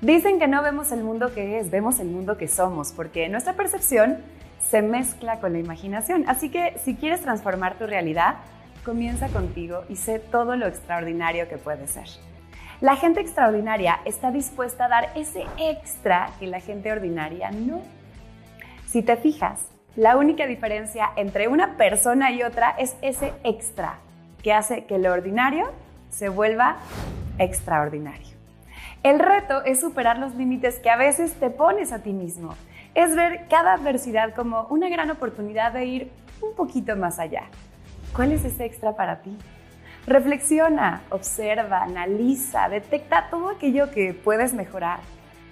Dicen que no vemos el mundo que es, vemos el mundo que somos, porque nuestra percepción se mezcla con la imaginación. Así que si quieres transformar tu realidad, comienza contigo y sé todo lo extraordinario que puedes ser. La gente extraordinaria está dispuesta a dar ese extra que la gente ordinaria no. Si te fijas, la única diferencia entre una persona y otra es ese extra que hace que lo ordinario se vuelva extraordinario. El reto es superar los límites que a veces te pones a ti mismo. Es ver cada adversidad como una gran oportunidad de ir un poquito más allá. ¿Cuál es ese extra para ti? Reflexiona, observa, analiza, detecta todo aquello que puedes mejorar,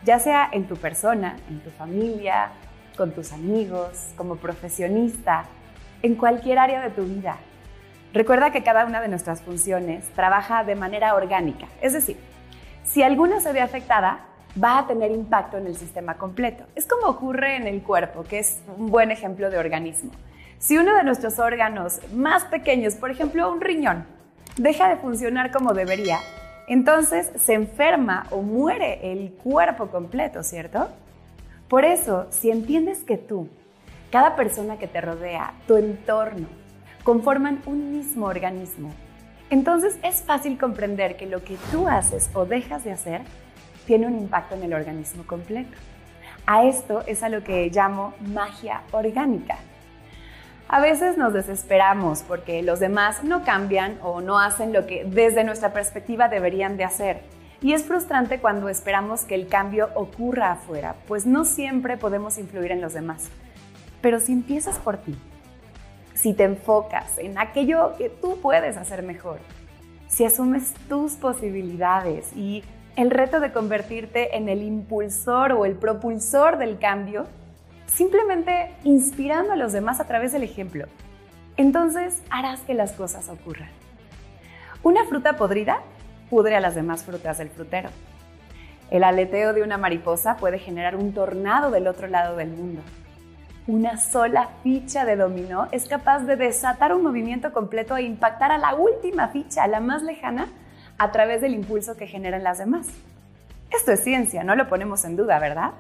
ya sea en tu persona, en tu familia, con tus amigos, como profesionista, en cualquier área de tu vida. Recuerda que cada una de nuestras funciones trabaja de manera orgánica, es decir, si alguna se ve afectada, va a tener impacto en el sistema completo. Es como ocurre en el cuerpo, que es un buen ejemplo de organismo. Si uno de nuestros órganos más pequeños, por ejemplo un riñón, deja de funcionar como debería, entonces se enferma o muere el cuerpo completo, ¿cierto? Por eso, si entiendes que tú, cada persona que te rodea, tu entorno, conforman un mismo organismo, entonces es fácil comprender que lo que tú haces o dejas de hacer tiene un impacto en el organismo completo. A esto es a lo que llamo magia orgánica. A veces nos desesperamos porque los demás no cambian o no hacen lo que desde nuestra perspectiva deberían de hacer. Y es frustrante cuando esperamos que el cambio ocurra afuera, pues no siempre podemos influir en los demás. Pero si empiezas por ti, si te enfocas en aquello que tú puedes hacer mejor, si asumes tus posibilidades y el reto de convertirte en el impulsor o el propulsor del cambio, simplemente inspirando a los demás a través del ejemplo, entonces harás que las cosas ocurran. Una fruta podrida pudre a las demás frutas del frutero. El aleteo de una mariposa puede generar un tornado del otro lado del mundo una sola ficha de dominó es capaz de desatar un movimiento completo e impactar a la última ficha, la más lejana, a través del impulso que generan las demás. Esto es ciencia, no lo ponemos en duda, ¿verdad?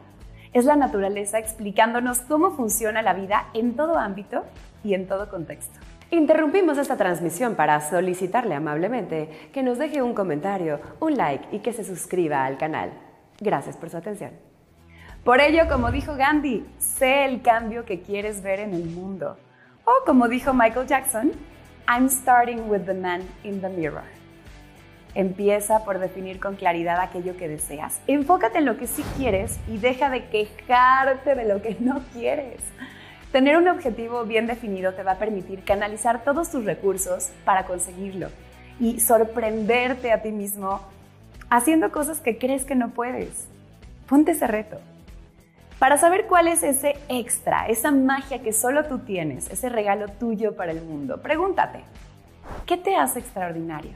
Es la naturaleza explicándonos cómo funciona la vida en todo ámbito y en todo contexto. Interrumpimos esta transmisión para solicitarle amablemente que nos deje un comentario, un like y que se suscriba al canal. Gracias por su atención. Por ello, como dijo Gandhi, sé el cambio que quieres ver en el mundo. O como dijo Michael Jackson, I'm starting with the man in the mirror. Empieza por definir con claridad aquello que deseas. Enfócate en lo que sí quieres y deja de quejarte de lo que no quieres. Tener un objetivo bien definido te va a permitir canalizar todos tus recursos para conseguirlo y sorprenderte a ti mismo haciendo cosas que crees que no puedes. Ponte ese reto. Para saber cuál es ese extra, esa magia que solo tú tienes, ese regalo tuyo para el mundo, pregúntate, ¿qué te hace extraordinario?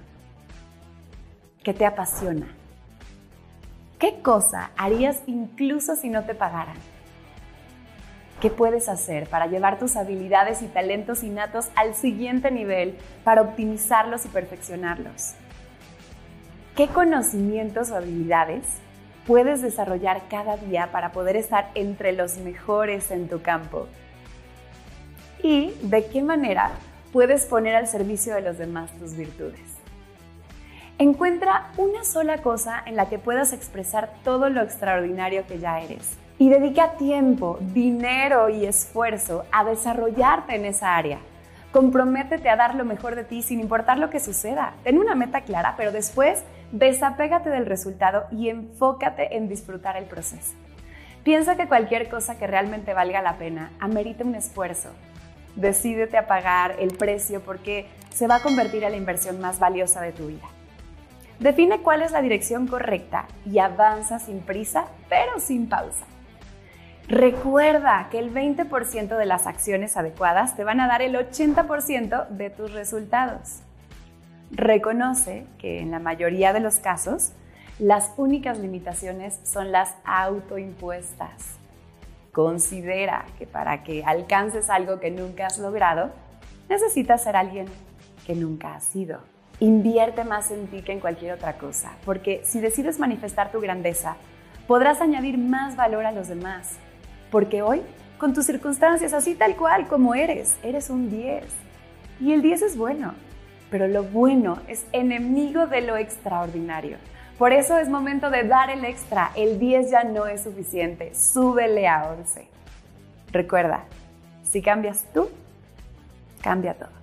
¿Qué te apasiona? ¿Qué cosa harías incluso si no te pagaran? ¿Qué puedes hacer para llevar tus habilidades y talentos innatos al siguiente nivel para optimizarlos y perfeccionarlos? ¿Qué conocimientos o habilidades puedes desarrollar cada día para poder estar entre los mejores en tu campo? ¿Y de qué manera puedes poner al servicio de los demás tus virtudes? Encuentra una sola cosa en la que puedas expresar todo lo extraordinario que ya eres y dedica tiempo, dinero y esfuerzo a desarrollarte en esa área. Comprométete a dar lo mejor de ti sin importar lo que suceda. Ten una meta clara, pero después Desapégate del resultado y enfócate en disfrutar el proceso. Piensa que cualquier cosa que realmente valga la pena amerita un esfuerzo. Decídete a pagar el precio porque se va a convertir en la inversión más valiosa de tu vida. Define cuál es la dirección correcta y avanza sin prisa, pero sin pausa. Recuerda que el 20% de las acciones adecuadas te van a dar el 80% de tus resultados reconoce que en la mayoría de los casos las únicas limitaciones son las autoimpuestas. Considera que para que alcances algo que nunca has logrado, necesitas ser alguien que nunca has sido. Invierte más en ti que en cualquier otra cosa, porque si decides manifestar tu grandeza, Podrás añadir más valor a los demás, porque hoy, con tus circunstancias así tal cual como eres, eres un 10. Y el 10 es bueno, pero lo bueno es enemigo de lo extraordinario. Por eso es momento de dar el extra. El 10 ya no es suficiente. Súbele a 11. Recuerda, si cambias tú, cambia todo.